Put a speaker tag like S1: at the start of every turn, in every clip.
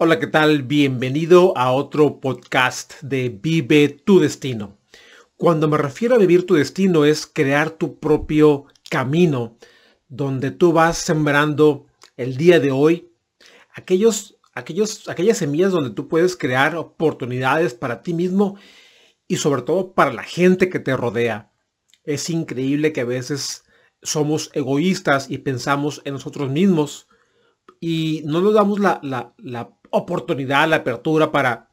S1: Hola, ¿qué tal? Bienvenido a otro podcast de Vive tu Destino. Cuando me refiero a vivir tu destino es crear tu propio camino donde tú vas sembrando el día de hoy aquellos, aquellos, aquellas semillas donde tú puedes crear oportunidades para ti mismo y sobre todo para la gente que te rodea. Es increíble que a veces somos egoístas y pensamos en nosotros mismos y no nos damos la, la, la oportunidad, la apertura para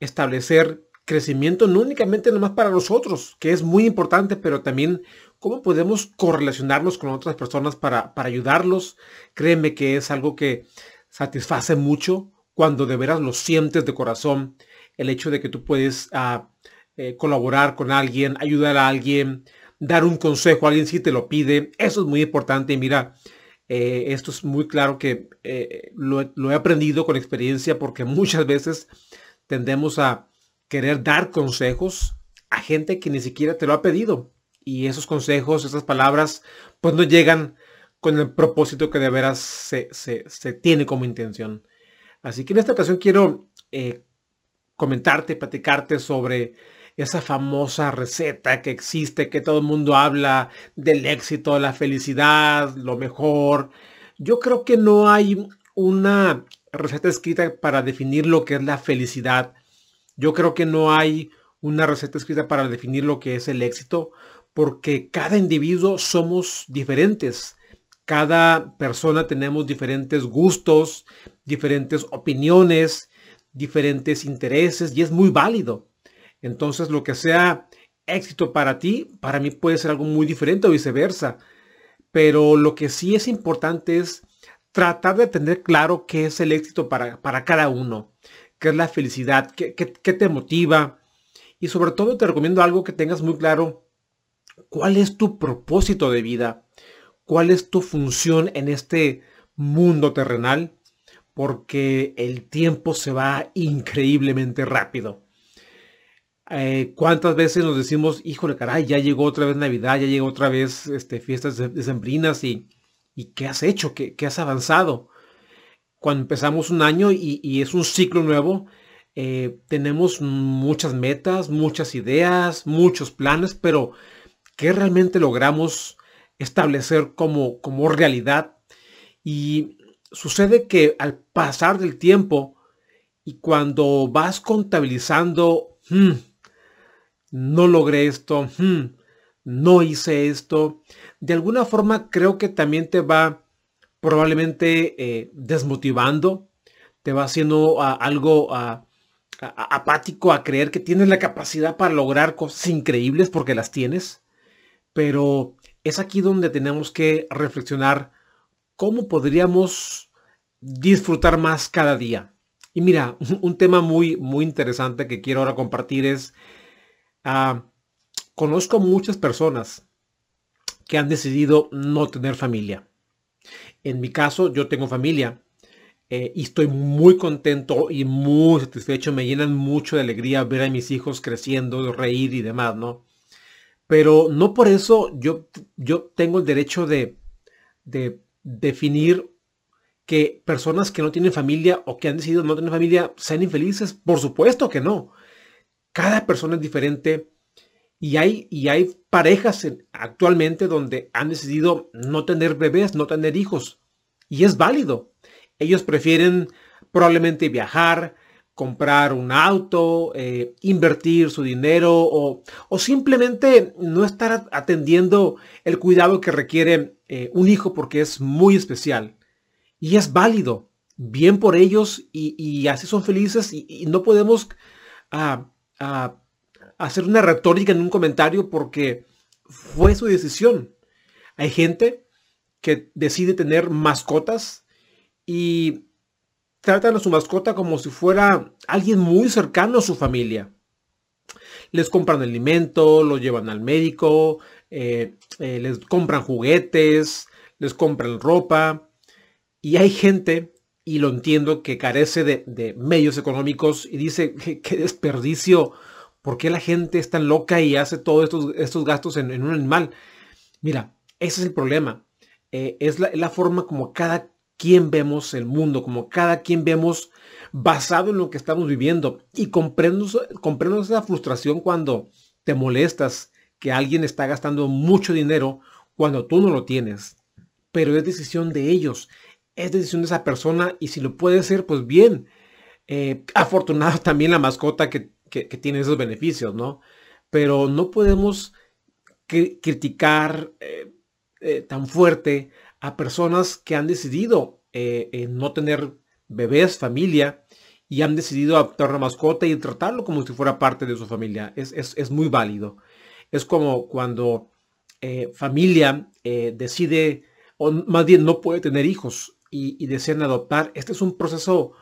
S1: establecer crecimiento no únicamente nomás para nosotros, que es muy importante, pero también cómo podemos correlacionarnos con otras personas para, para ayudarlos. Créeme que es algo que satisface mucho cuando de veras lo sientes de corazón, el hecho de que tú puedes ah, eh, colaborar con alguien, ayudar a alguien, dar un consejo a alguien si te lo pide. Eso es muy importante. Y mira, eh, esto es muy claro que eh, lo, he aprendido con experiencia porque muchas veces tendemos a querer dar consejos a gente que ni siquiera te lo ha pedido. Y esos consejos, esas palabras, pues no llegan con el propósito que de veras se, tiene como intención. Así que en esta ocasión quiero eh, comentarte, platicarte sobre esa famosa receta que existe, que todo el mundo habla del éxito, la felicidad, lo mejor. Yo creo que no hay una receta escrita para definir lo que es la felicidad. Yo creo que no hay una receta escrita para definir lo que es el éxito, porque cada individuo somos diferentes. Cada persona tenemos diferentes gustos, diferentes opiniones, diferentes intereses y es muy válido. Entonces, lo que sea éxito para ti, para mí puede ser algo muy diferente o viceversa. Pero lo que sí es importante es tratar de tener claro qué es el éxito para, para cada uno, qué es la felicidad, qué, qué, qué te motiva. Y sobre todo te recomiendo algo que tengas muy claro, cuál es tu propósito de vida, cuál es tu función en este mundo terrenal, porque el tiempo se va increíblemente rápido. Eh, ¿Cuántas veces nos decimos, híjole, caray, ya llegó otra vez Navidad, ya llegó otra vez este, fiestas decembrinas y, y ¿qué has hecho? ¿Qué, has avanzado? Cuando empezamos un año y, es un ciclo nuevo, eh, tenemos muchas metas, muchas ideas, muchos planes, pero ¿qué realmente logramos establecer como, como realidad? Y sucede que al pasar del tiempo y cuando vas contabilizando, hmm, no logré esto, hmm, no hice esto. De alguna forma creo que también te va probablemente eh, desmotivando, te va haciendo algo apático a creer que tienes la capacidad para lograr cosas increíbles porque las tienes. Pero es aquí donde tenemos que reflexionar cómo podríamos disfrutar más cada día. Y mira, un tema muy, muy interesante que quiero ahora compartir es Ah, conozco muchas personas que han decidido no tener familia. En mi caso, yo tengo familia eh, y estoy muy contento y muy satisfecho. Me llenan mucho de alegría ver a mis hijos creciendo, reír y demás, ¿no? Pero no por eso yo, yo tengo el derecho de, de definir que personas que no tienen familia o que han decidido no tener familia sean infelices. Por supuesto que no. Cada persona es diferente y hay, y hay parejas actualmente donde han decidido no tener bebés, no tener hijos. Y es válido. Ellos prefieren probablemente viajar, comprar un auto, eh, invertir su dinero o, simplemente no estar atendiendo el cuidado que requiere eh, un hijo porque es muy especial. Y es válido. Bien por ellos y, así son felices y, no podemos ah, a hacer una retórica en un comentario porque fue su decisión. Hay gente que decide tener mascotas y tratan a su mascota como si fuera alguien muy cercano a su familia. Les compran alimento, los llevan al médico, eh, eh, les compran juguetes, les compran ropa. Y hay gente, y lo entiendo, que carece de, medios económicos y dice, qué desperdicio, ¿por qué la gente es tan loca y hace todos estos, estos gastos en, un animal? Mira, ese es el problema. Eh, es la, forma como cada quien vemos el mundo, como cada quien vemos basado en lo que estamos viviendo. Y comprendo, comprendo esa frustración cuando te molestas que alguien está gastando mucho dinero cuando tú no lo tienes. Pero es decisión de ellos, es decisión de esa persona y si lo puede ser, pues bien. Eh, afortunado también la mascota que, tiene esos beneficios, ¿no? Pero no podemos criticar eh, eh, tan fuerte a personas que han decidido no tener bebés, familia, y han decidido adoptar una mascota y tratarlo como si fuera parte de su familia. Es, es muy válido. Es como cuando eh, familia eh, decide, o más bien no puede tener hijos y, desean adoptar. Este es un proceso,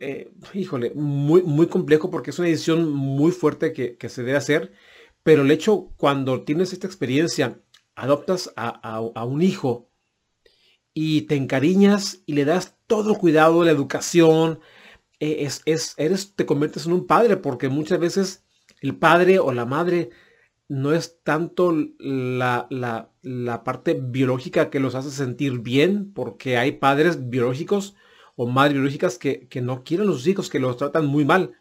S1: eh, híjole, muy, muy complejo porque es una decisión muy fuerte que, se debe hacer. Pero el hecho, cuando tienes esta experiencia, adoptas a, un hijo y te encariñas y le das todo el cuidado, la educación, es, es, eres, te conviertes en un padre porque muchas veces el padre o la madre no es tanto la, la, parte biológica que los hace sentir bien, porque hay padres biológicos o madres biológicas que, no quieren a sus hijos, que los tratan muy mal.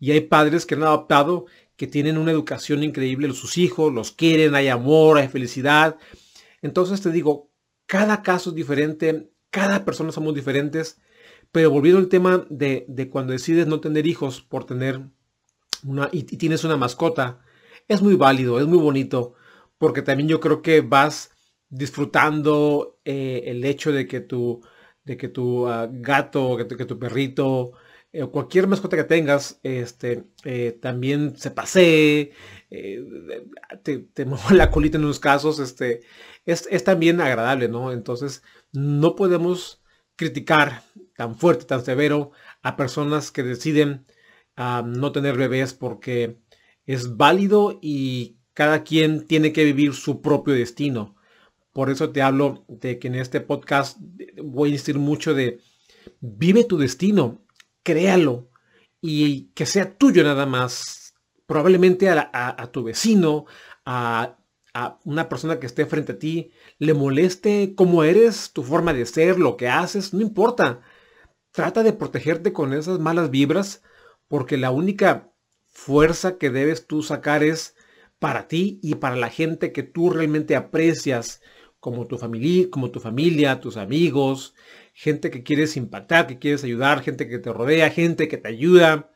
S1: Y hay padres que han adoptado, que tienen una educación increíble de sus hijos, los quieren, hay amor, hay felicidad. Entonces te digo, cada caso es diferente, cada persona somos diferentes, pero volviendo al tema de, cuando decides no tener hijos por tener una, y tienes una mascota, es muy válido, es muy bonito, porque también yo creo que vas disfrutando eh, el hecho de que tu, de que tu ah, gato, que tu, que tu perrito, eh, cualquier mascota que tengas, este, eh, también se pasee, te, te mueve la colita en unos casos, este, es, es, también agradable, ¿no? Entonces, no podemos criticar tan fuerte, tan severo a personas que deciden ah, no tener bebés porque es válido y cada quien tiene que vivir su propio destino. Por eso te hablo de que en este podcast voy a insistir mucho de vive tu destino, créalo y que sea tuyo nada más. Probablemente a, tu vecino, a, a, una persona que esté frente a ti, le moleste cómo eres, tu forma de ser, lo que haces, no importa. Trata de protegerte con esas malas vibras porque la única fuerza que debes tú sacar es para ti y para la gente que tú realmente aprecias, como tu familia, como tu familia, tus amigos, gente que quieres impactar, que quieres ayudar, gente que te rodea, gente que te ayuda,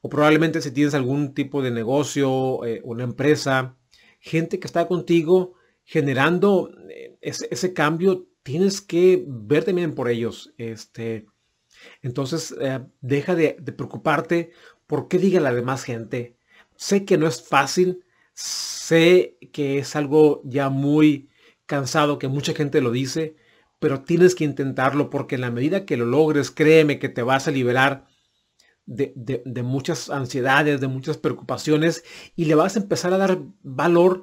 S1: o probablemente si tienes algún tipo de negocio, eh, una empresa, gente que está contigo generando eh, ese, cambio, tienes que ver también por ellos. Este, entonces, eh, deja de, de, preocuparte ¿Por qué diga la demás gente? Sé que no es fácil, sé que es algo ya muy cansado, que mucha gente lo dice, pero tienes que intentarlo porque en la medida que lo logres, créeme que te vas a liberar de, muchas ansiedades, de muchas preocupaciones y le vas a empezar a dar valor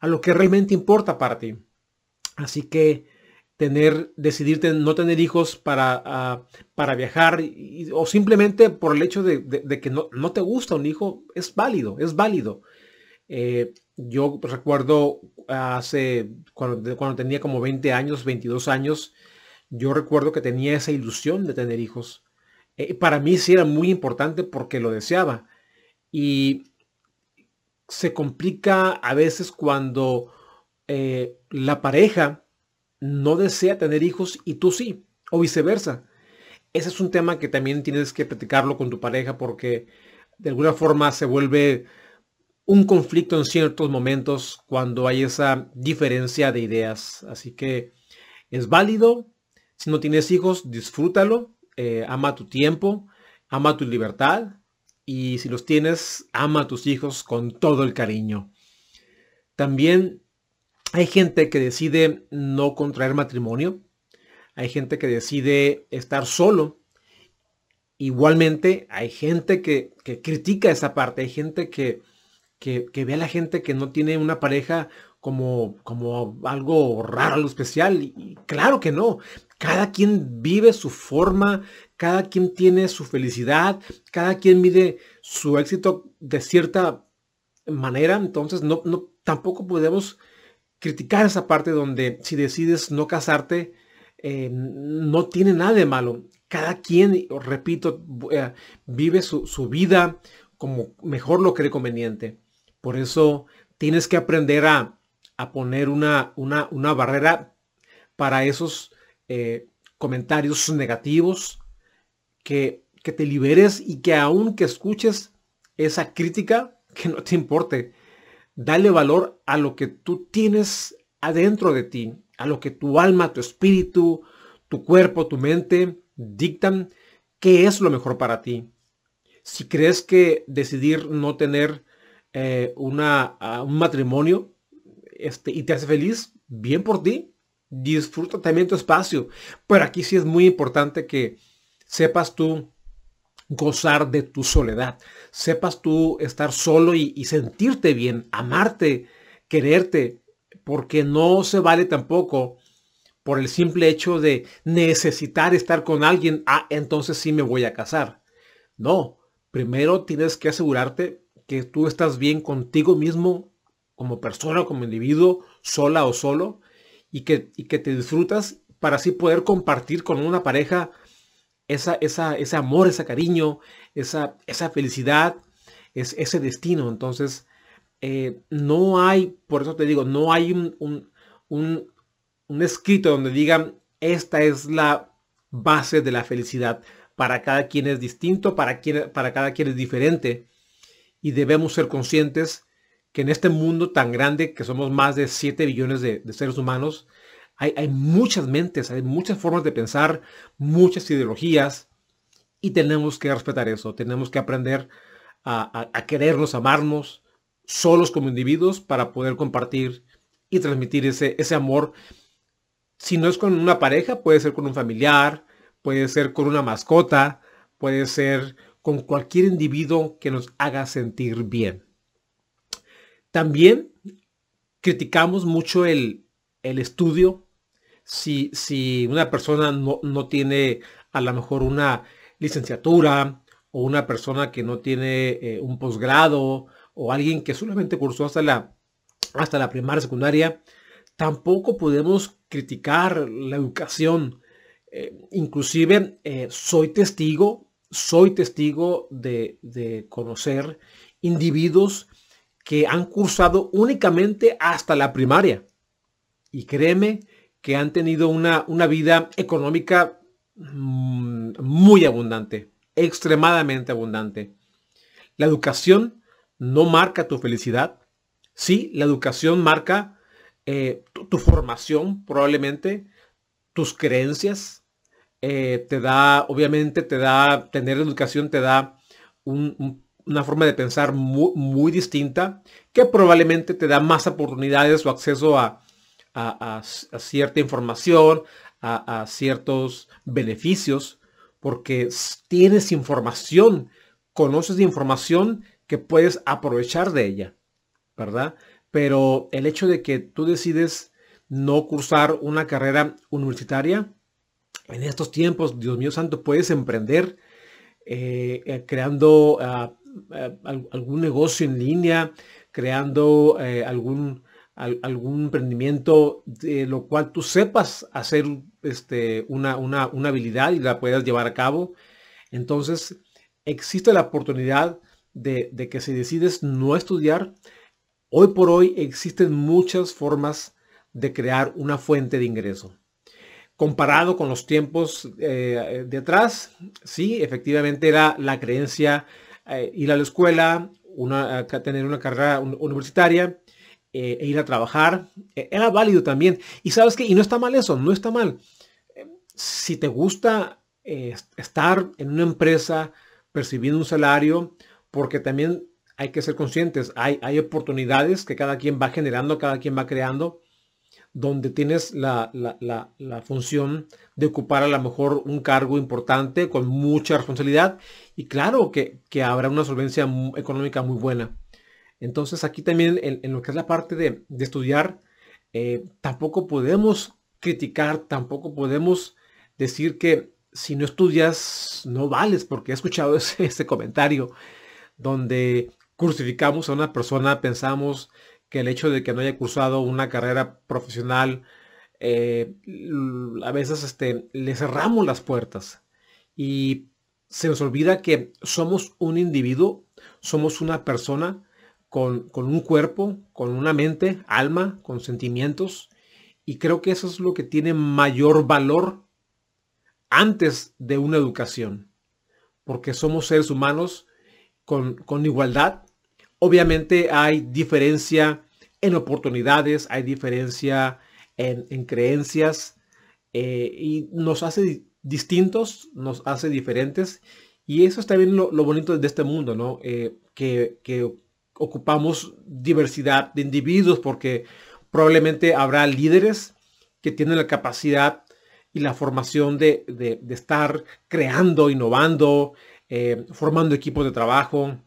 S1: a lo que realmente importa para ti. Así que tener, decidirte no tener hijos para, ah, para viajar o simplemente por el hecho de, que no, no, te gusta un hijo, es válido, es válido. Eh, yo recuerdo hace, cuando, cuando tenía como 20 años, 22 años, yo recuerdo que tenía esa ilusión de tener hijos. Eh, para mí sí era muy importante porque lo deseaba. Y se complica a veces cuando eh, la pareja no desea tener hijos y tú sí, o viceversa. Ese es un tema que también tienes que platicarlo con tu pareja porque de alguna forma se vuelve un conflicto en ciertos momentos cuando hay esa diferencia de ideas. Así que es válido. Si no tienes hijos, disfrútalo. Eh, ama tu tiempo, ama tu libertad. Y si los tienes, ama a tus hijos con todo el cariño. También hay gente que decide no contraer matrimonio. Hay gente que decide estar solo. igualmente hay gente que, critica esa parte, hay gente que, que, ve a la gente que no tiene una pareja como, como algo raro, algo especial. Y claro que no. Cada quien vive su forma, cada quien tiene su felicidad, cada quien mide su éxito de cierta manera. Entonces no, no tampoco podemos criticar esa parte donde si decides no casarte, eh, no tiene nada de malo. Cada quien, repito, eh, vive su, vida como mejor lo cree conveniente. Por eso tienes que aprender a, poner una, una, una, barrera para esos eh, comentarios negativos, que, que te liberes y que aun que escuches esa crítica, que no te importe. Dale valor a lo que tú tienes adentro de ti, a lo que tu alma, tu espíritu, tu cuerpo, tu mente dictan qué es lo mejor para ti. Si crees que decidir no tener eh, una, un matrimonio este, y te hace feliz, bien por ti. Disfruta también tu espacio. Pero aquí sí es muy importante que sepas tú gozar de tu soledad. Sepas tú estar solo y, sentirte bien, amarte, quererte, porque no se vale tampoco por el simple hecho de necesitar estar con alguien, ah, entonces sí me voy a casar. No, primero tienes que asegurarte que tú estás bien contigo mismo, como persona, como individuo, sola o solo, y que, y que te disfrutas para así poder compartir con una pareja esa, esa, ese amor, ese cariño, esa, esa felicidad, es, ese destino. Entonces, eh, no hay, por eso te digo, no hay un, un escrito donde digan, esta es la base de la felicidad. Para cada quien es distinto, para, quien, para cada quien es diferente. Y debemos ser conscientes que en este mundo tan grande, que somos más de 7 billones de, seres humanos, hay, muchas mentes, hay muchas formas de pensar, muchas ideologías, y tenemos que respetar eso, tenemos que aprender a, a, querernos, amarnos, solos como individuos, para poder compartir y transmitir ese, ese amor si no es con una pareja, puede ser con un familiar, puede ser con una mascota, puede ser con cualquier individuo que nos haga sentir bien. También criticamos mucho el, estudio. Si, si, una persona no, tiene a lo mejor una licenciatura o una persona que no tiene eh, un posgrado o alguien que solamente cursó hasta la, hasta la primaria, secundaria, tampoco podemos criticar la educación. Eh, inclusive eh, soy testigo, soy testigo de, conocer individuos que han cursado únicamente hasta la primaria. Y créeme que han tenido una, una vida económica mm, muy abundante, extremadamente abundante. La educación no marca tu felicidad. Sí, la educación marca eh, tu, formación probablemente, tus creencias, eh, te da, obviamente te da, tener educación te da una forma de pensar muy, distinta, que probablemente te da más oportunidades o acceso a, cierta información, a, ciertos beneficios, porque tienes información, conoces información que puedes aprovechar de ella, ¿verdad? pero el hecho de que tú decides no cursar una carrera universitaria, en estos tiempos, Dios mío santo, puedes emprender eh, eh, creando ah, ah, algún negocio en línea, creando eh, algún, algún emprendimiento de lo cual tú sepas hacer este, una, habilidad y la puedas llevar a cabo. Entonces, existe la oportunidad de, de que si decides no estudiar, Hoy por hoy existen muchas formas de crear una fuente de ingreso. Comparado con los tiempos eh, de atrás, sí, efectivamente era la creencia eh, ir a la escuela, una, tener una carrera universitaria eh, e ir a trabajar. era válido también. Y sabes que, y no está mal eso, no está mal. Si te gusta estar en una empresa percibiendo un salario, porque también hay que ser conscientes. Hay, hay oportunidades que cada quien va generando, cada quien va creando. donde tienes la, función de ocupar a lo mejor un cargo importante con mucha responsabilidad y claro que, habrá una solvencia económica muy buena. Entonces aquí también en, lo que es la parte de, estudiar, eh, tampoco podemos criticar, tampoco podemos decir que si no estudias no vales, porque he escuchado ese, comentario donde crucificamos a una persona, pensamos que el hecho de que no haya cursado una carrera profesional, eh, a veces este, le cerramos las puertas y se nos olvida que somos un individuo, somos una persona con, con, un cuerpo, con una mente, alma, con sentimientos. Y creo que eso es lo que tiene mayor valor antes de una educación, porque somos seres humanos con, igualdad. Obviamente hay diferencia en oportunidades, hay diferencia en, creencias eh, y nos hace distintos, nos hace diferentes. Y eso está bien lo, bonito de este mundo, ¿no? Eh, que, que ocupamos diversidad de individuos porque probablemente habrá líderes que tienen la capacidad y la formación de, estar creando, innovando, eh, formando equipos de trabajo.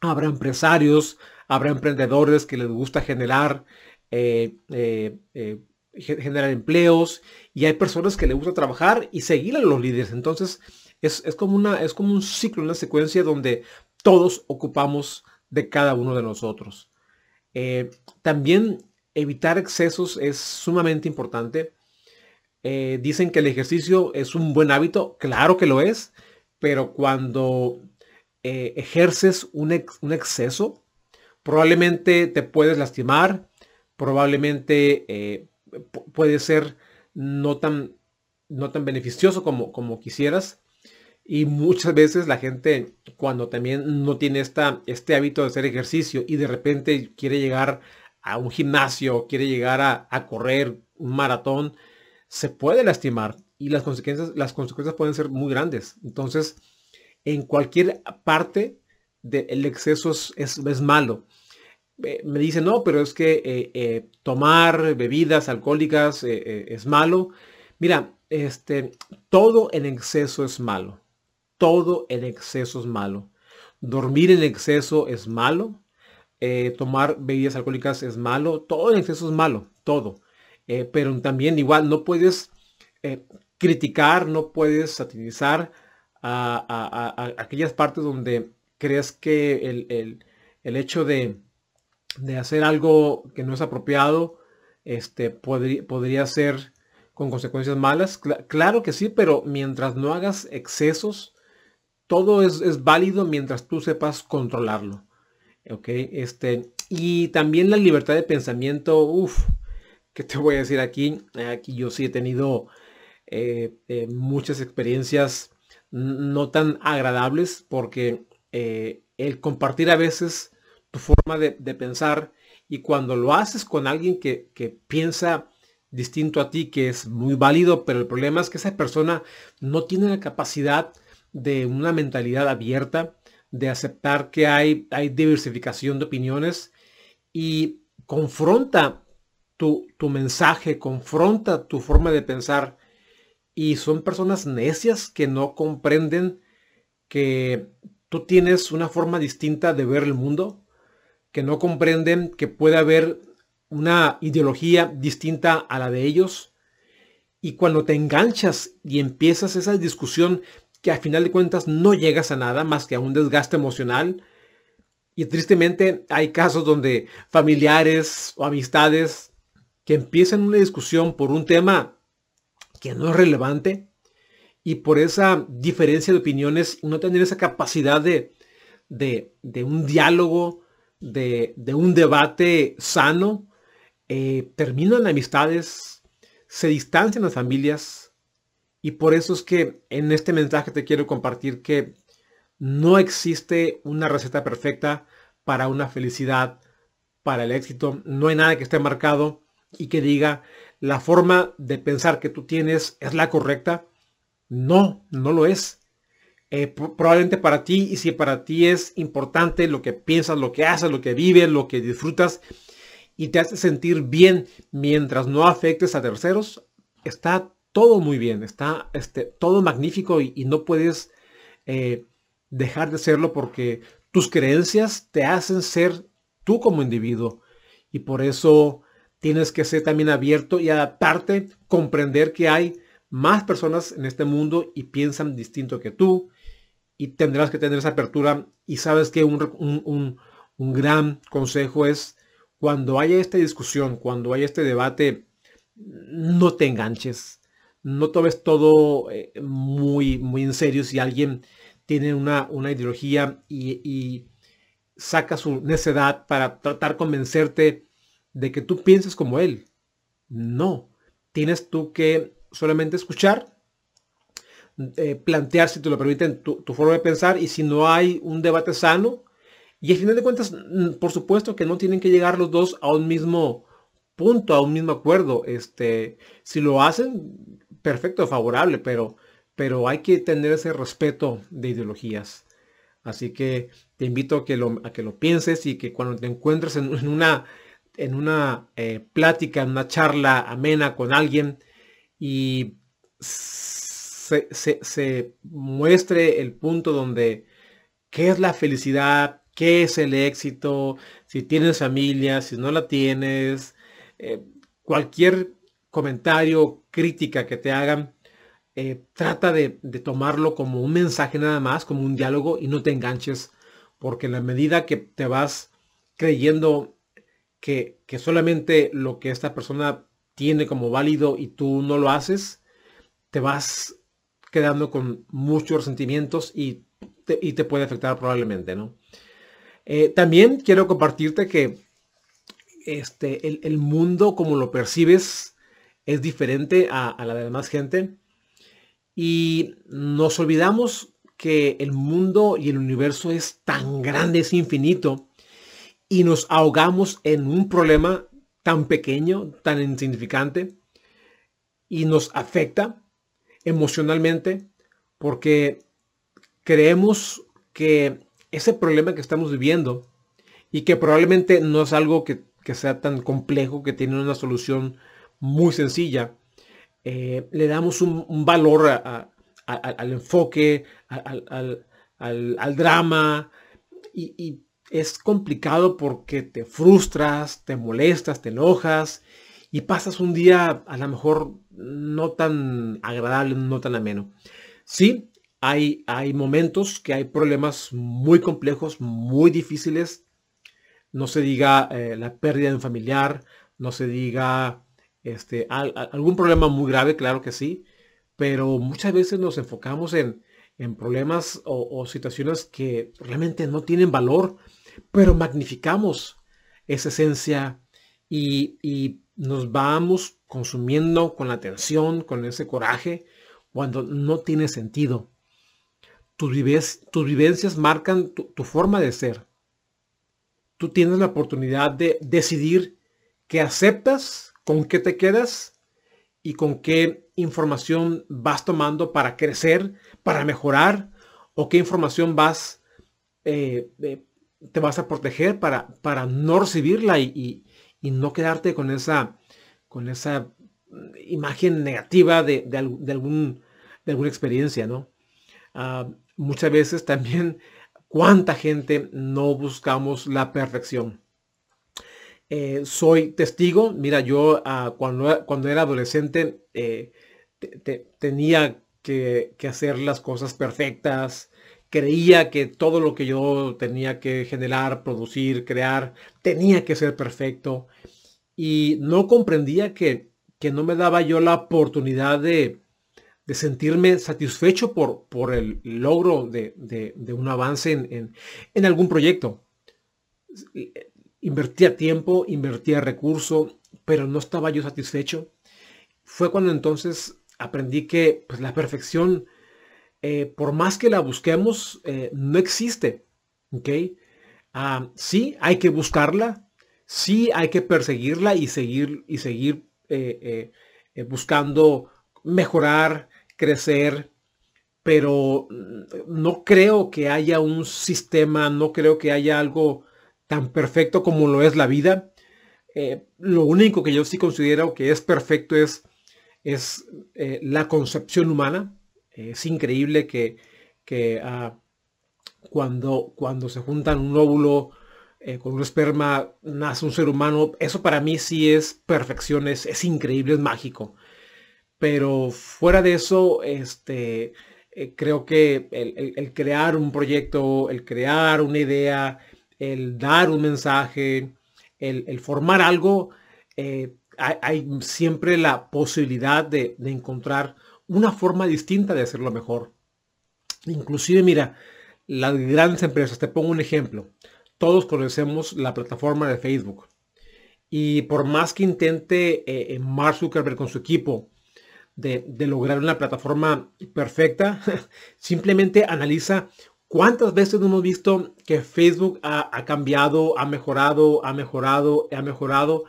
S1: Habrá empresarios, habrá emprendedores que les gusta generar, eh, eh, generar empleos y hay personas que les gusta trabajar y seguir a los líderes. Entonces es, como una, es como un ciclo, una secuencia donde todos ocupamos de cada uno de nosotros. también evitar excesos es sumamente importante. Eh, dicen que el ejercicio es un buen hábito, claro que lo es, pero cuando eh, ejerces un, exceso, probablemente te puedes lastimar, probablemente eh, puede ser no tan, no tan beneficioso como, como quisieras. Y muchas veces la gente cuando también no tiene esta, este hábito de hacer ejercicio y de repente quiere llegar a un gimnasio, quiere llegar a, a correr un maratón, se puede lastimar y las consecuencias, las consecuencias pueden ser muy grandes. Entonces, en cualquier parte del exceso es, malo. me dicen, no, pero es que eh, eh, tomar bebidas alcohólicas eh, es malo. Mira, este, todo en exceso es malo. Todo en exceso es malo. Dormir en exceso es malo. tomar bebidas alcohólicas es malo. Todo en exceso es malo. Todo. Eh, pero también igual no puedes eh, criticar, no puedes satirizar a, aquellas partes donde crees que el, hecho de, hacer algo que no es apropiado este, podría, ser con consecuencias malas. claro que sí, pero mientras no hagas excesos, todo es, válido mientras tú sepas controlarlo. Este, y también la libertad de pensamiento, uff, ¿Qué te voy a decir aquí? Aquí yo sí he tenido eh, eh, muchas experiencias no tan agradables porque eh, el compartir a veces tu forma de, pensar y cuando lo haces con alguien que, piensa distinto a ti, que es muy válido, pero el problema es que esa persona no tiene la capacidad de una mentalidad abierta, de aceptar que hay, hay diversificación de opiniones y confronta tu, mensaje, confronta tu forma de pensar. Y son personas necias que no comprenden que tú tienes una forma distinta de ver el mundo, que no comprenden que puede haber una ideología distinta a la de ellos. Y cuando te enganchas y empiezas esa discusión que a final de cuentas no llegas a nada más que a un desgaste emocional, y tristemente hay casos donde familiares o amistades que empiezan una discusión por un tema que no es relevante y por esa diferencia de opiniones no tener esa capacidad de, de, un diálogo, de, un debate sano, eh, terminan amistades, se distancian las familias y por eso es que en este mensaje te quiero compartir que no existe una receta perfecta para una felicidad, para el éxito. No hay nada que esté marcado y que diga la forma de pensar que tú tienes es la correcta. No, no lo es. Eh, probablemente para ti, y si para ti es importante lo que piensas, lo que haces, lo que vives, lo que disfrutas, y te hace sentir bien mientras no afectes a terceros, está todo muy bien, está este, todo magnífico y, no puedes eh, dejar de serlo porque tus creencias te hacen ser tú como individuo. Y por eso tienes que ser también abierto y adaptarte, comprender que hay más personas en este mundo y piensan distinto que tú. Y tendrás que tener esa apertura. Y sabes que un, un gran consejo es cuando haya esta discusión, cuando haya este debate, no te enganches no tomes todo eh, muy, muy en serio si alguien tiene una, una ideología y, saca su necedad para tratar de convencerte de que tú pienses como él. No, tienes tú que solamente escuchar, eh, plantear, si te lo permiten, tu, tu, forma de pensar y si no hay un debate sano, y al final de cuentas, mm, por supuesto que no tienen que llegar los dos a un mismo punto, a un mismo acuerdo. Este, si lo hacen, perfecto, favorable, pero, pero hay que tener ese respeto de ideologías. Así que te invito a que lo, a que lo pienses y que cuando te encuentres en, una, en una eh, plática, en una charla amena con alguien y se, se, muestre el punto donde qué es la felicidad, qué es el éxito, si tienes familia, si no la tienes, eh, cualquier comentario, crítica que te hagan, eh, trata de, tomarlo como un mensaje nada más, como un diálogo y no te enganches, porque en la medida que te vas creyendo que, solamente lo que esta persona tiene como válido y tú no lo haces, te vas quedando con muchos resentimientos y te, puede afectar probablemente, ¿no? Eh, también quiero compartirte que este, el, el, mundo como lo percibes es diferente a, la demás gente. Y nos olvidamos que el mundo y el universo es tan grande, es infinito, y nos ahogamos en un problema tan pequeño, tan insignificante, y nos afecta emocionalmente porque creemos que ese problema que estamos viviendo y que probablemente no es algo que sea tan complejo, que tiene una solución muy sencilla, eh, le damos un, valor al enfoque, al, drama, y, es complicado porque te frustras, te molestas, te enojas, y pasas un día a lo mejor no tan agradable, no tan ameno. Sí, hay, hay momentos que hay problemas muy complejos, muy difíciles. No se diga eh, la pérdida de un familiar, no se diga este, algún problema muy grave, claro que sí, pero muchas veces nos enfocamos en, problemas o, situaciones que realmente no tienen valor, pero magnificamos esa esencia y, nos vamos consumiendo con la atención, con ese coraje, cuando no tiene sentido. Tus, vivencias marcan tu forma de ser. Tú tienes la oportunidad de decidir que aceptas con qué te quedas y con qué información vas tomando para crecer, para mejorar, o qué información vas, eh, eh, te vas a proteger para, para no recibirla y, no quedarte con esa, con esa imagen negativa de, algún, de alguna experiencia, ¿no? Ah, muchas veces también cuánta gente no buscamos la perfección. Eh, soy testigo. Mira, yo ah, cuando, cuando era adolescente eh, tenía que, hacer las cosas perfectas. Creía que todo lo que yo tenía que generar, producir, crear, tenía que ser perfecto. Y no comprendía que, no me daba yo la oportunidad de, sentirme satisfecho por, por el logro de, un avance en, en algún proyecto Invertía tiempo, invertía recurso, pero no estaba yo satisfecho. Fue cuando entonces aprendí que pues, la perfección, eh, por más que la busquemos, eh, no existe. ¿ok? Ah, sí, hay que buscarla, sí hay que perseguirla y seguir, y seguir eh, buscando mejorar, crecer, pero no creo que haya un sistema, no creo que haya algo tan perfecto como lo es la vida. Eh, lo único que yo sí considero que es perfecto es, es eh, la concepción humana. es increíble que, que ah, cuando, cuando se juntan un óvulo eh, con un esperma, nace un ser humano. Eso para mí sí es perfección, es, es increíble, es mágico. Pero fuera de eso, este, creo que el, crear un proyecto, el crear una idea, el dar un mensaje, el, formar algo, eh, hay, siempre la posibilidad de, encontrar una forma distinta de hacerlo mejor. Inclusive, mira, las grandes empresas, te pongo un ejemplo. Todos conocemos la plataforma de Facebook. Y por más que intente eh, Mark Zuckerberg con su equipo de, de, lograr una plataforma perfecta, simplemente analiza ¿Cuántas veces hemos visto que Facebook ha, cambiado, ha mejorado, ha mejorado, ha mejorado?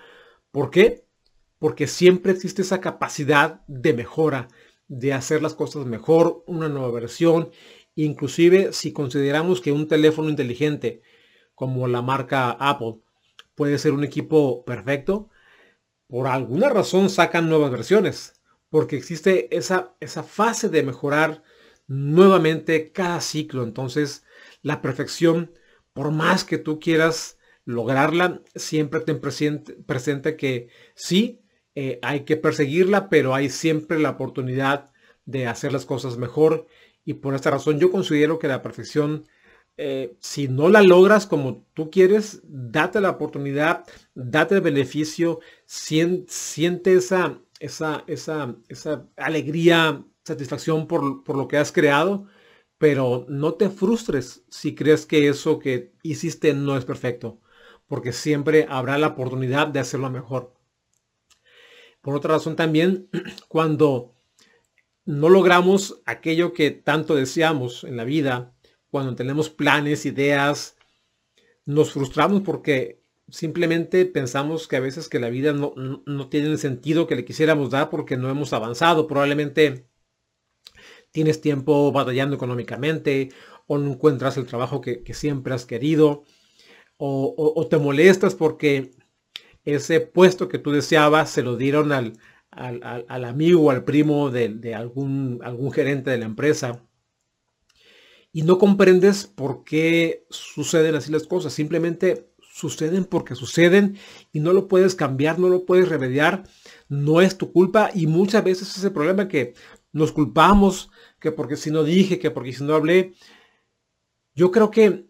S1: ¿Por qué? Porque siempre existe esa capacidad de mejora, de hacer las cosas mejor, una nueva versión. Inclusive si consideramos que un teléfono inteligente como la marca Apple puede ser un equipo perfecto, por alguna razón sacan nuevas versiones, porque existe esa, esa fase de mejorar nuevamente cada ciclo. Entonces, la perfección, por más que tú quieras lograrla, siempre ten presente, que sí, eh, hay que perseguirla, pero hay siempre la oportunidad de hacer las cosas mejor. Y por esta razón yo considero que la perfección, eh, si no la logras como tú quieres, date la oportunidad, date el beneficio, siente esa, esa, esa, esa alegría satisfacción por, lo que has creado, pero no te frustres si crees que eso que hiciste no es perfecto, porque siempre habrá la oportunidad de hacerlo mejor. Por otra razón también, cuando no logramos aquello que tanto deseamos en la vida, cuando tenemos planes, ideas, nos frustramos porque simplemente pensamos que a veces que la vida no, no tiene el sentido que le quisiéramos dar porque no hemos avanzado. Probablemente tienes tiempo batallando económicamente o no encuentras el trabajo que, siempre has querido o, te molestas porque ese puesto que tú deseabas se lo dieron al, al, amigo o al primo de, algún, algún gerente de la empresa y no comprendes por qué suceden así las cosas. Simplemente suceden porque suceden y no lo puedes cambiar, no lo puedes remediar. No es tu culpa y muchas veces ese problema que nos culpamos que porque si no dije, que porque si no hablé. Yo creo que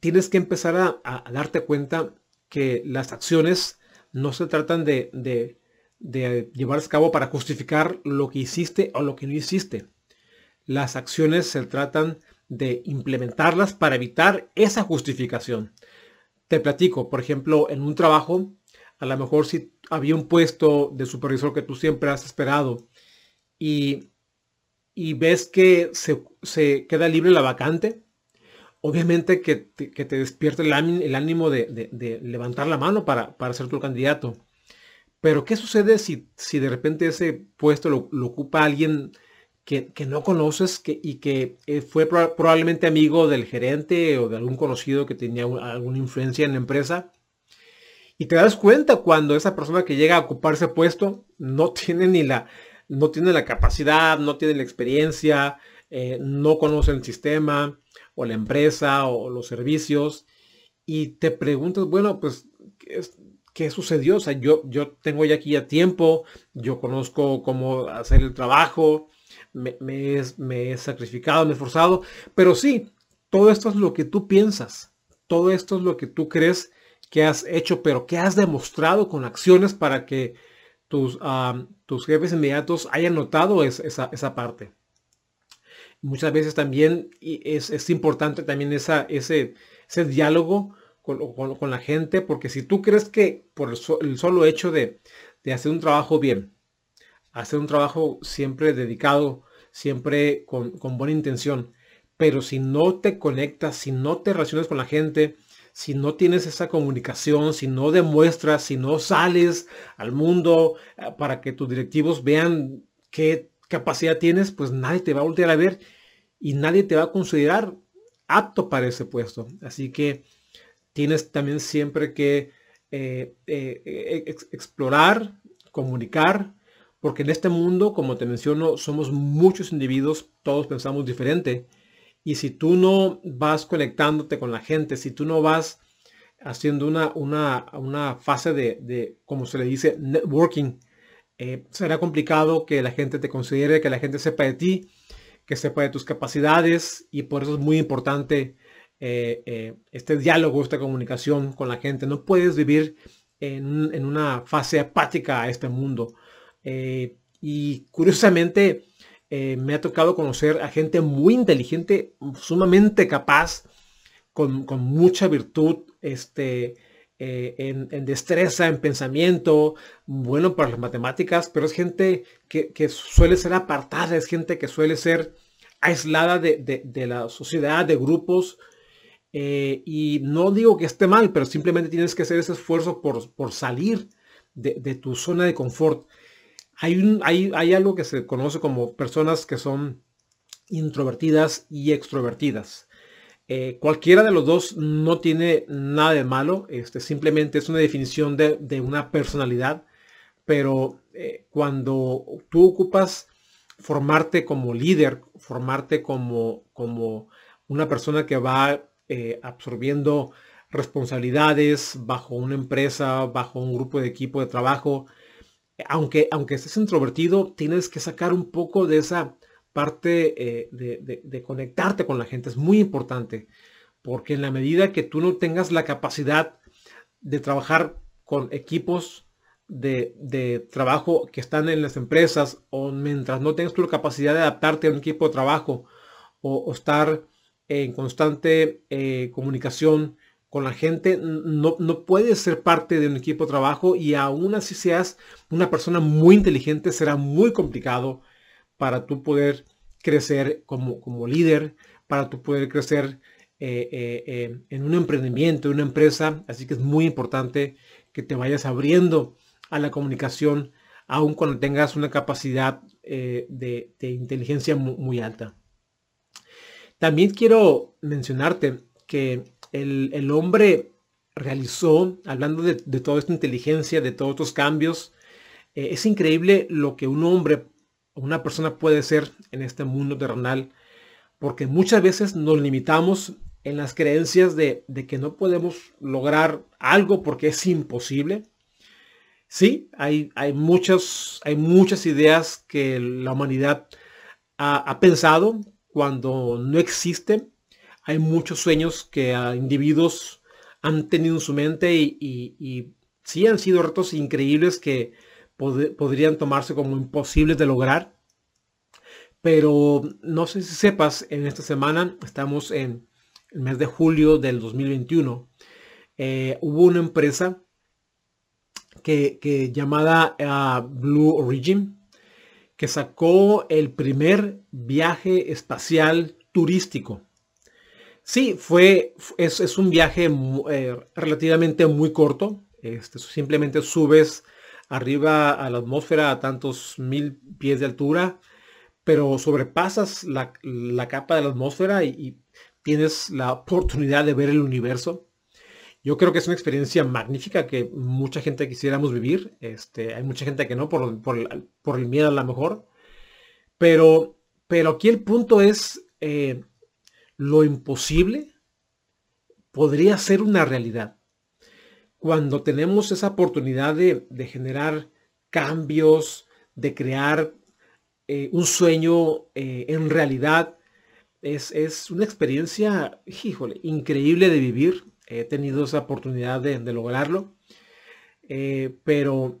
S1: tienes que empezar a, darte cuenta que las acciones no se tratan de, de, a cabo para justificar lo que hiciste o lo que no hiciste. Las acciones se tratan de implementarlas para evitar esa justificación. Te platico, por ejemplo, en un trabajo, a lo mejor si había un puesto de supervisor que tú siempre has esperado y y ves que se, queda libre la vacante, obviamente que te, que despierta el, ánimo de, levantar la mano para, para ser tu candidato. Pero ¿qué sucede si, si de repente ese puesto lo, ocupa alguien que, no conoces que, y que eh, fue probablemente amigo del gerente o de algún conocido que tenía alguna influencia en la empresa? Y te das cuenta cuando esa persona que llega a ocupar ese puesto no tiene ni la, no tiene la capacidad, no tiene la experiencia, eh, no conoce el sistema o la empresa o los servicios y te preguntas, bueno, pues, ¿qué, sucedió? O sea, yo, yo tengo ya aquí ya tiempo, yo conozco cómo hacer el trabajo, me, he, sacrificado, me he esforzado, pero sí, todo esto es lo que tú piensas, todo esto es lo que tú crees que has hecho, pero que has demostrado con acciones para que tus, tus jefes inmediatos hayan notado esa, esa, parte. Muchas veces también es, es importante también esa, ese, ese diálogo con, con, la gente, porque si tú crees que por el, solo hecho de, de, hacer un trabajo bien, hacer un trabajo siempre dedicado, siempre con, con buena intención, pero si no te conectas, si no te relacionas con la gente, si no tienes esa comunicación, si no demuestras, si no sales al mundo eh, para que tus directivos vean qué capacidad tienes, pues nadie te va a voltear a ver y nadie te va a considerar apto para ese puesto. Así que tienes también siempre que eh, eh, explorar, comunicar, porque en este mundo, como te menciono, somos muchos individuos, todos pensamos diferente. Y si tú no vas conectándote con la gente, si tú no vas haciendo una, una, una fase de, de, como se le dice, networking, eh, será complicado que la gente te considere, que la gente sepa de ti, que sepa de tus capacidades y por eso es muy importante eh, eh, este diálogo, esta comunicación con la gente. No puedes vivir en, en una fase apática a este mundo. y curiosamente me ha tocado conocer a gente muy inteligente, sumamente capaz, con, con mucha virtud, este, eh, en, destreza, en pensamiento, bueno para las matemáticas, pero es gente que, suele ser apartada, es gente que suele ser aislada de, la sociedad, de grupos. Eh, y no digo que esté mal, pero simplemente tienes que hacer ese esfuerzo por, salir de, tu zona de confort. Hay, hay, algo que se conoce como personas que son introvertidas y extrovertidas. Eh, cualquiera de los dos no tiene nada de malo, este, simplemente es una definición de, una personalidad, pero eh, cuando tú ocupas formarte como líder, formarte como, como una persona que va eh, absorbiendo responsabilidades bajo una empresa, bajo un grupo de equipo de trabajo, aunque, aunque estés introvertido, tienes que sacar un poco de esa parte eh, de, conectarte con la gente es muy importante, porque en la medida que tú no tengas la capacidad de trabajar con equipos de, trabajo que están en las empresas, o mientras no tengas tu capacidad de adaptarte a un equipo de trabajo, o, estar en constante eh, comunicación con la gente, no, no, puedes ser parte de un equipo de trabajo y aún así seas una persona muy inteligente, será muy complicado para tú poder crecer como, como líder, para tú poder crecer eh, eh, eh, en un emprendimiento, en una empresa. Así que es muy importante que te vayas abriendo a la comunicación, aun cuando tengas una capacidad de, inteligencia muy, alta. También quiero mencionarte que el, hombre realizó, hablando de, de, toda esta inteligencia, de todos estos cambios, es increíble lo que un hombre una persona puede ser en este mundo terrenal, porque muchas veces nos limitamos en las creencias de, que no podemos lograr algo porque es imposible. Sí, hay, hay, muchas, hay muchas ideas que la humanidad ha, pensado cuando no existe. Hay muchos sueños que individuos han tenido en su mente y, y sí han sido retos increíbles que podrían tomarse como imposibles de lograr. Pero no sé si sepas, en esta semana estamos en el mes de julio del 2021. Eh, hubo una empresa que, llamada ah, Blue Origin que sacó el primer viaje espacial turístico. Sí, fue, es, un viaje eh, relativamente muy corto. Este, simplemente subes arriba a la atmósfera a tantos mil pies de altura, pero sobrepasas la, capa de la atmósfera y, tienes la oportunidad de ver el universo. Yo creo que es una experiencia magnífica que mucha gente quisiéramos vivir. Este, hay mucha gente que no, por, por, el miedo a lo mejor. Pero, pero aquí el punto es eh, lo imposible podría ser una realidad cuando tenemos esa oportunidad de, generar cambios, de crear eh, un sueño eh, en realidad, es, una experiencia, híjole, increíble de vivir. He tenido esa oportunidad de, lograrlo. Eh, pero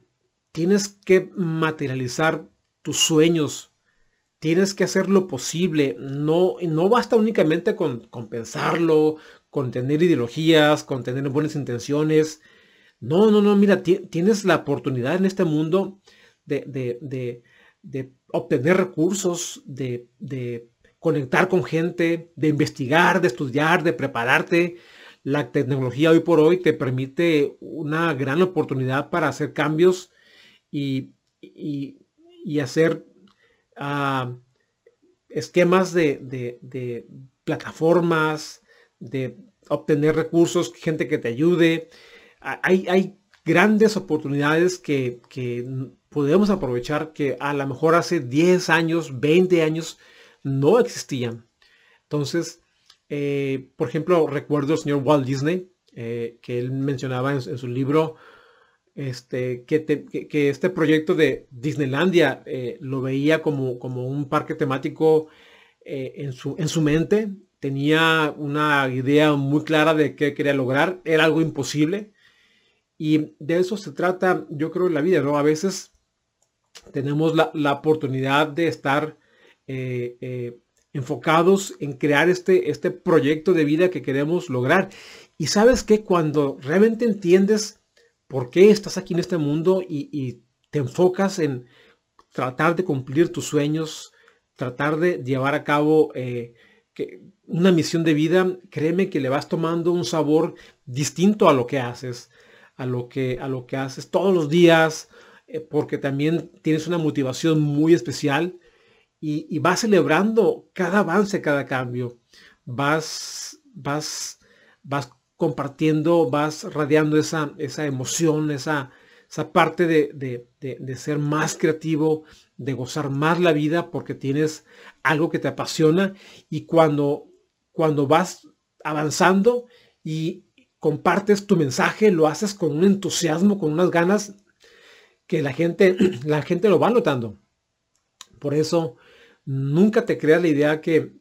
S1: tienes que materializar tus sueños. Tienes que hacer lo posible. No, no basta únicamente con, con pensarlo, con tener ideologías, con tener buenas intenciones. No, no, no, mira, tienes la oportunidad en este mundo de, obtener recursos, de, conectar con gente, de investigar, de estudiar, de prepararte. La tecnología hoy por hoy te permite una gran oportunidad para hacer cambios y, hacer esquemas de plataformas, de obtener recursos, gente que te ayude. Hay, hay grandes oportunidades que, podemos aprovechar que a lo mejor hace 10 años, 20 años no existían. Entonces, eh, por ejemplo, recuerdo al señor Walt Disney, eh, que él mencionaba en, su libro este, que, este proyecto de Disneylandia eh, lo veía como, como un parque temático en, su, en su mente. Tenía una idea muy clara de qué quería lograr. Era algo imposible. Y de eso se trata, yo creo, en la vida, ¿no? A veces tenemos la, oportunidad de estar eh, eh, enfocados en crear este, este proyecto de vida que queremos lograr. Y sabes que cuando realmente entiendes por qué estás aquí en este mundo y, te enfocas en tratar de cumplir tus sueños, tratar de llevar a cabo eh, una misión de vida, créeme que le vas tomando un sabor distinto a lo que haces a lo que, a lo que haces todos los días, eh, porque también tienes una motivación muy especial y, vas celebrando cada avance, cada cambio. Vas, vas, vas compartiendo, vas radiando esa, esa emoción, esa, esa parte de, de, ser más creativo, de gozar más la vida porque tienes algo que te apasiona y cuando, cuando vas avanzando y compartes tu mensaje, lo haces con un entusiasmo, con unas ganas que la gente, la gente lo va notando. Por eso, nunca te creas la idea que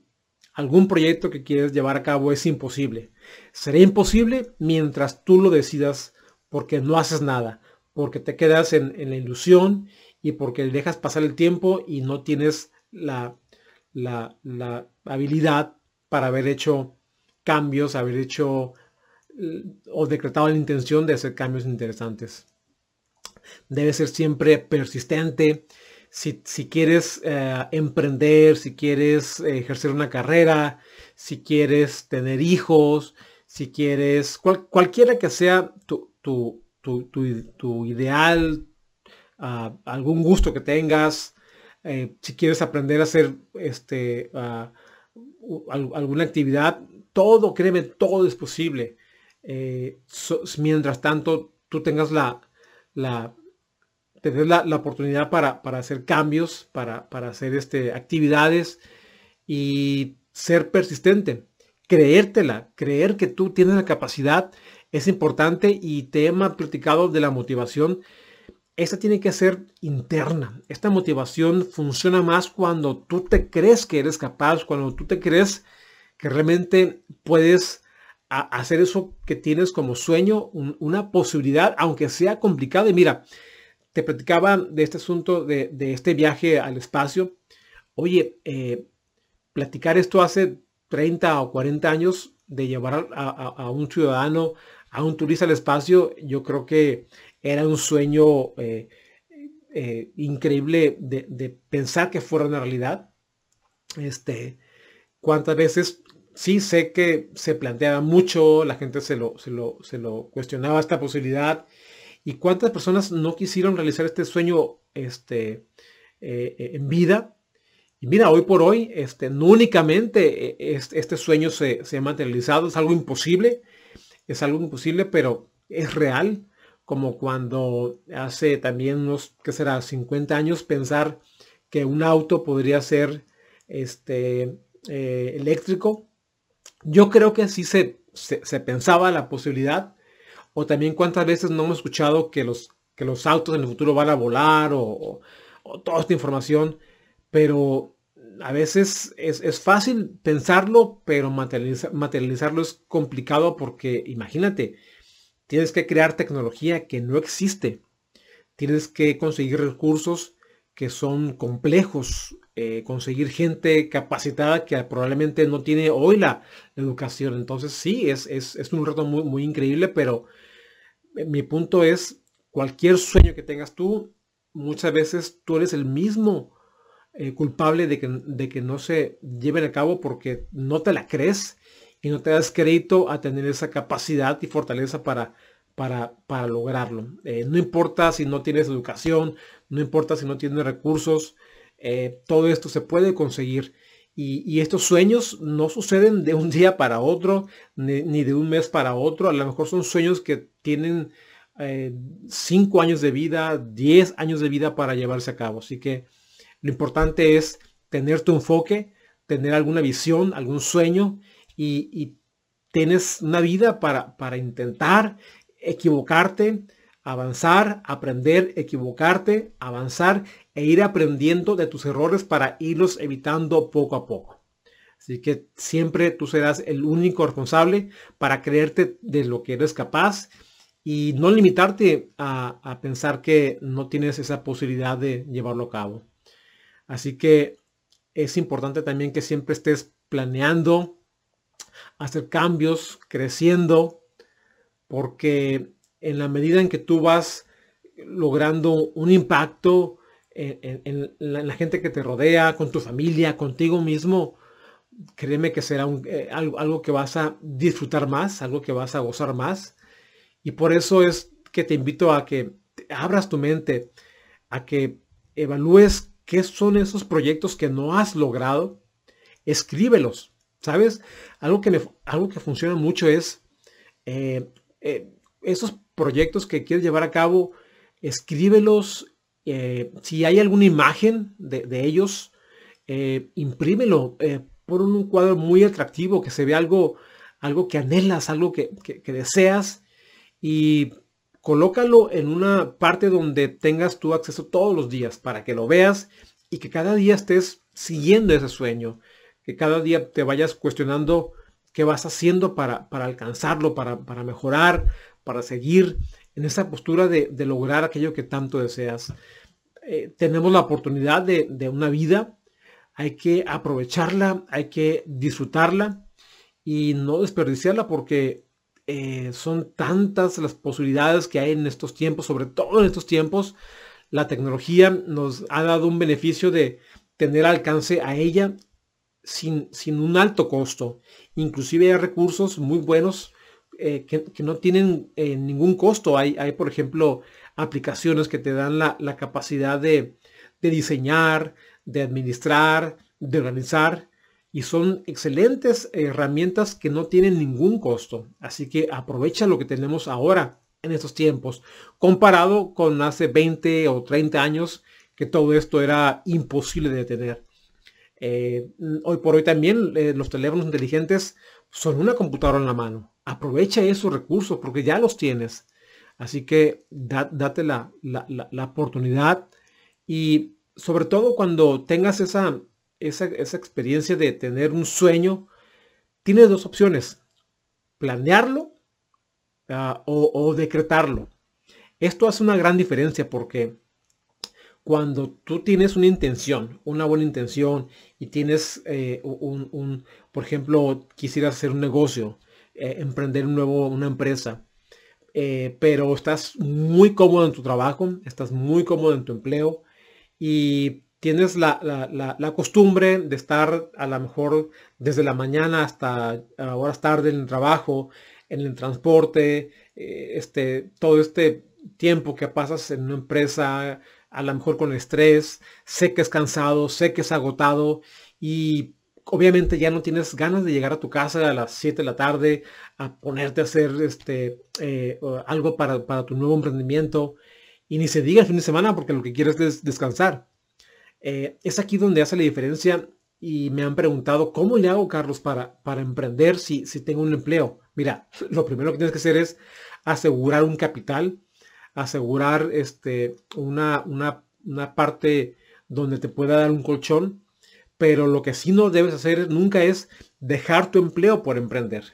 S1: algún proyecto que quieres llevar a cabo es imposible. Será imposible mientras tú lo decidas porque no haces nada, porque te quedas en, la ilusión y porque dejas pasar el tiempo y no tienes la, la, la habilidad para haber hecho cambios, haber hecho o decretado la intención de hacer cambios interesantes. Debe ser siempre persistente. Si, quieres eh, emprender, si quieres ejercer una carrera, si quieres tener hijos, si quieres, cualquiera que sea tu, tu, ideal, ah, algún gusto que tengas, eh, si quieres aprender a hacer este, ah, alguna actividad, todo, créeme, todo es posible. Eh, mientras tanto tú tengas la, la, tener la, oportunidad para, para, hacer cambios, para, para hacer este, actividades y ser persistente, creértela, creer que tú tienes la capacidad es importante y te he platicado de la motivación. Esta tiene que ser interna. Esta motivación funciona más cuando tú te crees que eres capaz, cuando tú te crees que realmente puedes hacer eso que tienes como sueño, una posibilidad, aunque sea complicado. Y mira, te platicaba de este asunto de, este viaje al espacio. Oye, eh, platicar esto hace 30 o 40 años de llevar a, un ciudadano, a un turista al espacio, yo creo que era un sueño eh, eh, increíble de, de, pensar que fuera una realidad. Este, cuántas veces sí sé que se planteaba mucho, la gente se lo, se lo, se lo cuestionaba esta posibilidad. ¿Y cuántas personas no quisieron realizar este sueño este, eh, eh, en vida? Y mira, hoy por hoy, este, no únicamente eh, este, sueño se, se, ha materializado, es algo imposible, es algo imposible, pero es real, como cuando hace también unos, ¿qué será?, 50 años pensar que un auto podría ser este, eléctrico, yo creo que sí se, se, pensaba la posibilidad, o también cuántas veces no hemos escuchado que los, que los autos en el futuro van a volar o, toda esta información, pero a veces es, fácil pensarlo, pero materializarlo es complicado porque imagínate, tienes que crear tecnología que no existe, tienes que conseguir recursos que son complejos, eh, conseguir gente capacitada que probablemente no tiene hoy la, educación. Entonces sí, es, es, un reto muy, muy increíble, pero eh, mi punto es, cualquier sueño que tengas tú, muchas veces tú eres el mismo eh, culpable de que, de que no se lleven a cabo porque no te la crees y no te das crédito a tener esa capacidad y fortaleza para, para, para lograrlo. no importa si no tienes educación, no importa si no tienes recursos, eh, todo esto se puede conseguir. Y, estos sueños no suceden de un día para otro, ni, de un mes para otro. A lo mejor son sueños que tienen 5 años de vida, 10 años de vida para llevarse a cabo. Así que lo importante es tener tu enfoque, tener alguna visión, algún sueño y, tienes una vida para, para intentar equivocarte, avanzar, aprender, equivocarte, avanzar e ir aprendiendo de tus errores para irlos evitando poco a poco. Así que siempre tú serás el único responsable para creerte de lo que eres capaz y no limitarte a, a pensar que no tienes esa posibilidad de llevarlo a cabo. Así que es importante también que siempre estés planeando hacer cambios, creciendo, porque en la medida en que tú vas logrando un impacto en, la, gente que te rodea, con tu familia, contigo mismo, créeme que será eh, algo, que vas a disfrutar más, algo que vas a gozar más. Y por eso es que te invito a que abras tu mente, a que evalúes qué son esos proyectos que no has logrado, escríbelos. ¿Sabes? Algo que, algo que funciona mucho es eh, eh, esos proyectos que quieres llevar a cabo, escríbelos. Eh, si hay alguna imagen de, ellos, imprímelo. por un cuadro muy atractivo, que se vea algo, algo que anhelas, algo que, que deseas. Y colócalo en una parte donde tengas tu acceso todos los días para que lo veas y que cada día estés siguiendo ese sueño que cada día te vayas cuestionando qué vas haciendo para, alcanzarlo, para, mejorar, para seguir en esa postura de, lograr aquello que tanto deseas. Eh, tenemos la oportunidad de, una vida, hay que aprovecharla, hay que disfrutarla y no desperdiciarla porque eh, son tantas las posibilidades que hay en estos tiempos, sobre todo en estos tiempos, la tecnología nos ha dado un beneficio de tener alcance a ella sin, un alto costo. Inclusive hay recursos muy buenos eh, que, no tienen eh, ningún costo. Hay, hay, por ejemplo, aplicaciones que te dan la, capacidad de, diseñar, de administrar, de organizar. Y son excelentes herramientas que no tienen ningún costo. Así que aprovecha lo que tenemos ahora en estos tiempos. Comparado con hace 20 o 30 años que todo esto era imposible de tener. Eh, hoy por hoy también eh, los teléfonos inteligentes son una computadora en la mano. Aprovecha esos recursos porque ya los tienes. Así que date la, oportunidad y sobre todo cuando tengas esa, esa, experiencia de tener un sueño, tienes dos opciones. Planearlo ah, o decretarlo. Esto hace una gran diferencia porque cuando tú tienes una intención, una buena intención y tienes eh, un, por ejemplo, quisieras hacer un negocio, eh, emprender un nuevo, una empresa, eh, pero estás muy cómodo en tu trabajo, estás muy cómodo en tu empleo y tienes la, costumbre de estar a lo mejor desde la mañana hasta horas tarde en el trabajo, en el transporte, este, todo este tiempo que pasas en una empresa, a lo mejor con estrés, sé que es cansado, sé que es agotado y obviamente ya no tienes ganas de llegar a tu casa a las 7 de la tarde a ponerte a hacer este, eh, algo para, tu nuevo emprendimiento y ni se diga el fin de semana porque lo que quieres es descansar. Eh, es aquí donde hace la diferencia y me han preguntado, ¿cómo le hago, Carlos, para, para emprender si, si tengo un empleo? Mira, lo primero que tienes que hacer es asegurar un capital asegurar este, una, una, una parte donde te pueda dar un colchón, pero lo que sí no debes hacer nunca es dejar tu empleo por emprender.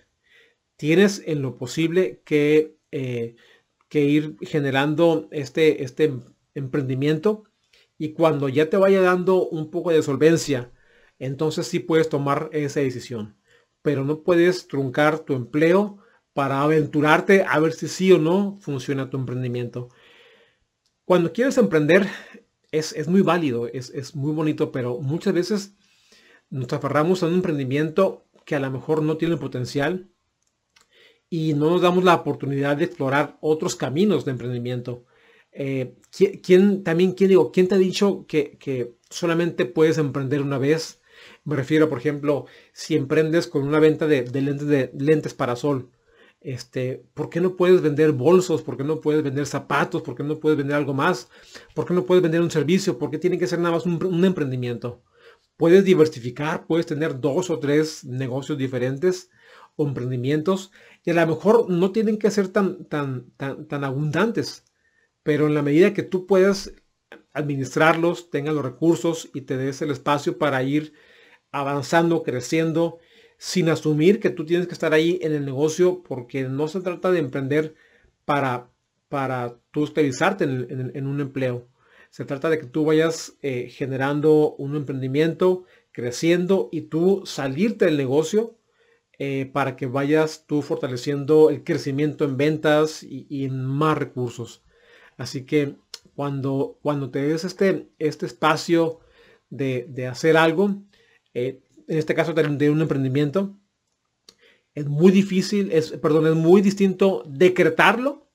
S1: Tienes en lo posible que, eh, que ir generando este, este emprendimiento y cuando ya te vaya dando un poco de solvencia, entonces sí puedes tomar esa decisión. Pero no puedes truncar tu empleo para aventurarte a ver si sí o no funciona tu emprendimiento. Cuando quieres emprender es, muy válido, es, muy bonito, pero muchas veces nos aferramos a un emprendimiento que a lo mejor no tiene potencial y no nos damos la oportunidad de explorar otros caminos de emprendimiento. Eh, ¿quién, también, ¿quién, digo, ¿quién te ha dicho que, que solamente puedes emprender una vez? Me refiero, por ejemplo, si emprendes con una venta de, lentes, de lentes para sol Este, ¿Por qué no puedes vender bolsos? ¿Por qué no puedes vender zapatos? ¿Por qué no puedes vender algo más? ¿Por qué no puedes vender un servicio? ¿Por qué tiene que ser nada más un, emprendimiento? Puedes diversificar, puedes tener dos o tres negocios diferentes o emprendimientos y a lo mejor no tienen que ser tan, tan, tan, tan abundantes, pero en la medida que tú puedas administrarlos, tengas los recursos y te des el espacio para ir avanzando, creciendo, sin asumir que tú tienes que estar ahí en el negocio, porque no se trata de emprender para, para tú estabilizarte en, un empleo. Se trata de que tú vayas eh, generando un emprendimiento, creciendo y tú salirte del negocio eh, para que vayas tú fortaleciendo el crecimiento en ventas y, en más recursos. Así que cuando, cuando te des este, este espacio de, hacer algo, eh, en este caso de, un emprendimiento, es muy difícil, es, perdón, es muy distinto decretarlo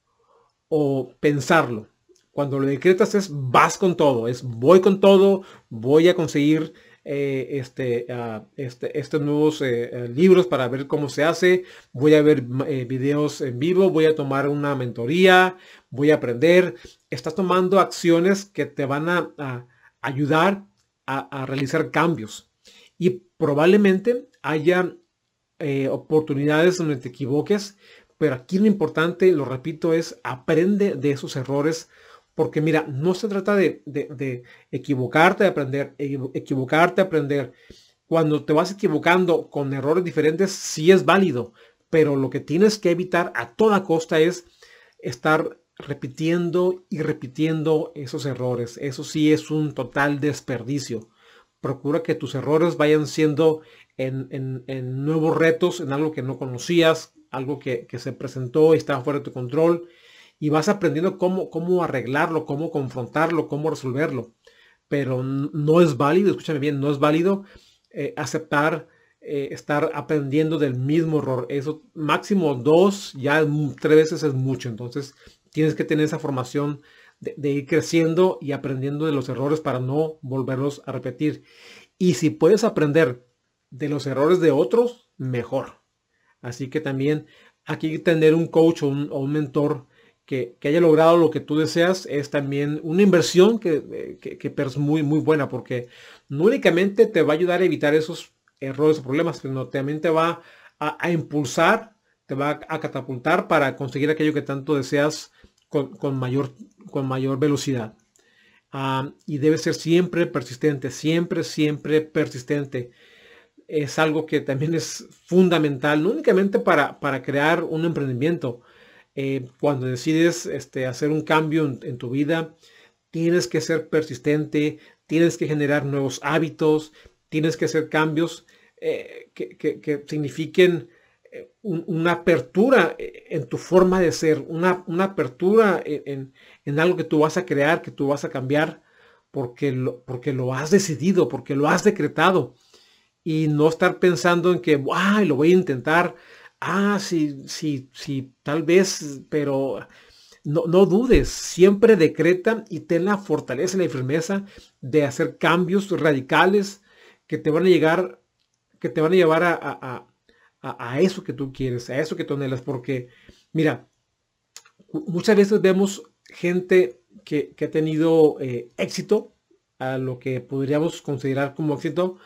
S1: o pensarlo. Cuando lo decretas es vas con todo, es voy con todo, voy a conseguir eh, este, uh, este, estos nuevos eh, eh, libros para ver cómo se hace, voy a ver videos en vivo, voy a tomar una mentoría, voy a aprender. Estás tomando acciones que te van a, ayudar a, a realizar cambios. Y probablemente haya eh, oportunidades donde te equivoques, pero aquí lo importante, lo repito, es aprende de esos errores, porque mira, no se trata de, equivocarte, de aprender, equivocarte, aprender. Cuando te vas equivocando con errores diferentes, sí es válido, pero lo que tienes que evitar a toda costa es estar repitiendo y repitiendo esos errores. Eso sí es un total desperdicio procura que tus errores vayan siendo en, nuevos retos, en algo que no conocías, algo que, se presentó y estaba fuera de tu control, y vas aprendiendo cómo, cómo arreglarlo, cómo confrontarlo, cómo resolverlo. Pero no es válido, escúchame bien, no es válido eh, aceptar eh, estar aprendiendo del mismo error. Eso máximo dos, ya tres veces es mucho. Entonces tienes que tener esa formación de, ir creciendo y aprendiendo de los errores para no volverlos a repetir. Y si puedes aprender de los errores de otros, mejor. Así que también aquí tener un coach o un, mentor que, haya logrado lo que tú deseas es también una inversión que, que, es muy, muy buena porque no únicamente te va a ayudar a evitar esos errores o problemas, sino también te va a impulsar, te va a catapultar para conseguir aquello que tanto deseas con, mayor, con mayor velocidad. Ah, y debe ser siempre persistente, siempre, siempre persistente. Es algo que también es fundamental, no únicamente para, para crear un emprendimiento. Eh, cuando decides este, hacer un cambio en, tu vida, tienes que ser persistente, tienes que generar nuevos hábitos, tienes que hacer cambios eh, que, que signifiquen una apertura eh, en tu forma de ser, una, apertura en, algo que tú vas a crear, que tú vas a cambiar, porque lo, porque lo has decidido, porque lo has decretado. Y no estar pensando en que, ay, lo voy a intentar. Ah, sí, sí, sí, tal vez, pero no, no dudes. Siempre decreta y ten la fortaleza y la firmeza de hacer cambios radicales que te van a llegar, que te van a llevar a, eso que tú quieres, a eso que tú anhelas, porque mira, muchas veces vemos gente que, ha tenido eh, éxito, a lo que podríamos considerar como éxito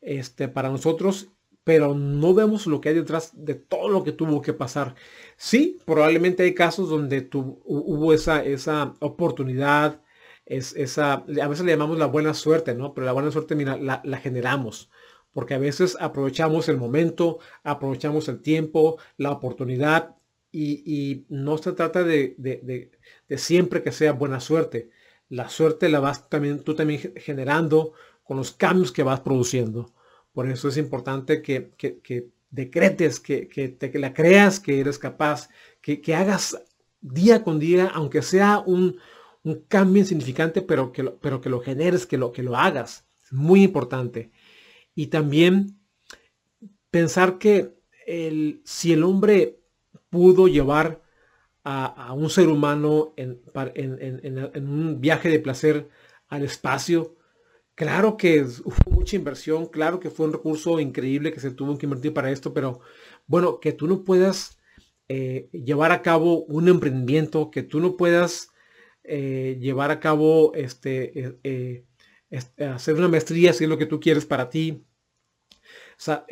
S1: este, para nosotros, pero no vemos lo que hay detrás de todo lo que tuvo que pasar. Sí, probablemente hay casos donde hubo esa, esa oportunidad, es, esa, a veces le llamamos la buena suerte, ¿no? Pero la buena suerte, mira, la, la generamos porque a veces aprovechamos el momento, aprovechamos el tiempo, la oportunidad y, no se trata de, siempre que sea buena suerte. La suerte la vas también, tú también generando con los cambios que vas produciendo. Por eso es importante que, decretes, que, que, la creas que eres capaz, que, hagas día con día, aunque sea un, cambio insignificante, pero que, lo, pero que lo generes, que lo, que lo hagas. Es muy importante. Y también pensar que el, si el hombre pudo llevar a, un ser humano en, un viaje de placer al espacio, claro que hubo mucha inversión, claro que fue un recurso increíble que se tuvo que invertir para esto, pero bueno, que tú no puedas eh, llevar a cabo un emprendimiento, que tú no puedas eh, llevar a cabo, este, eh, hacer una maestría si es lo que tú quieres para ti. Sea,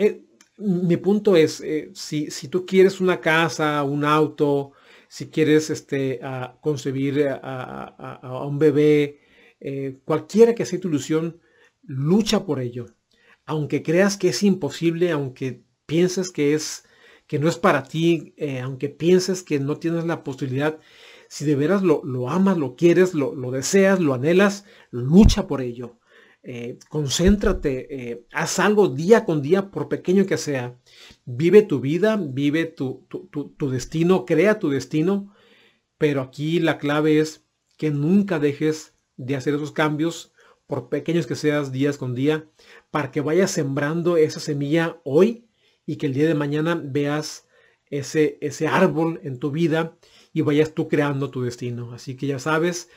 S1: mi punto es, si, si, tú quieres una casa, un auto, si quieres este, concebir a, un bebé, cualquiera que sea tu ilusión, lucha por ello. Aunque creas que es imposible, aunque pienses que es que no es para ti, eh, aunque pienses que no tienes la posibilidad, si de veras lo, amas, lo quieres, lo, deseas, lo anhelas, lucha por ello. Eh, concéntrate, eh, haz algo día con día, por pequeño que sea. Vive tu vida, vive tu, destino, crea tu destino, pero aquí la clave es que nunca dejes de hacer esos cambios, por pequeños que seas días con día, para que vayas sembrando esa semilla hoy y que el día de mañana veas ese, ese árbol en tu vida y vayas tú creando tu destino. Así que ya sabes,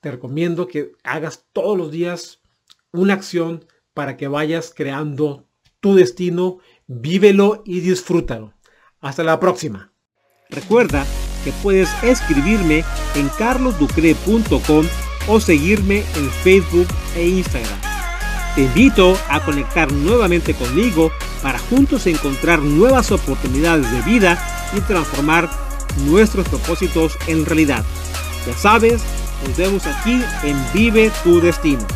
S1: te recomiendo que hagas todos los días una acción para que vayas creando tu destino, vívelo y disfrútalo. Hasta la próxima.
S2: Recuerda que puedes escribirme en carlosducre.com o seguirme en Facebook e Instagram. Te invito a conectar nuevamente conmigo para juntos encontrar nuevas oportunidades de vida y transformar nuestros propósitos en realidad. Ya sabes, nos vemos aquí en Vive tu Destino.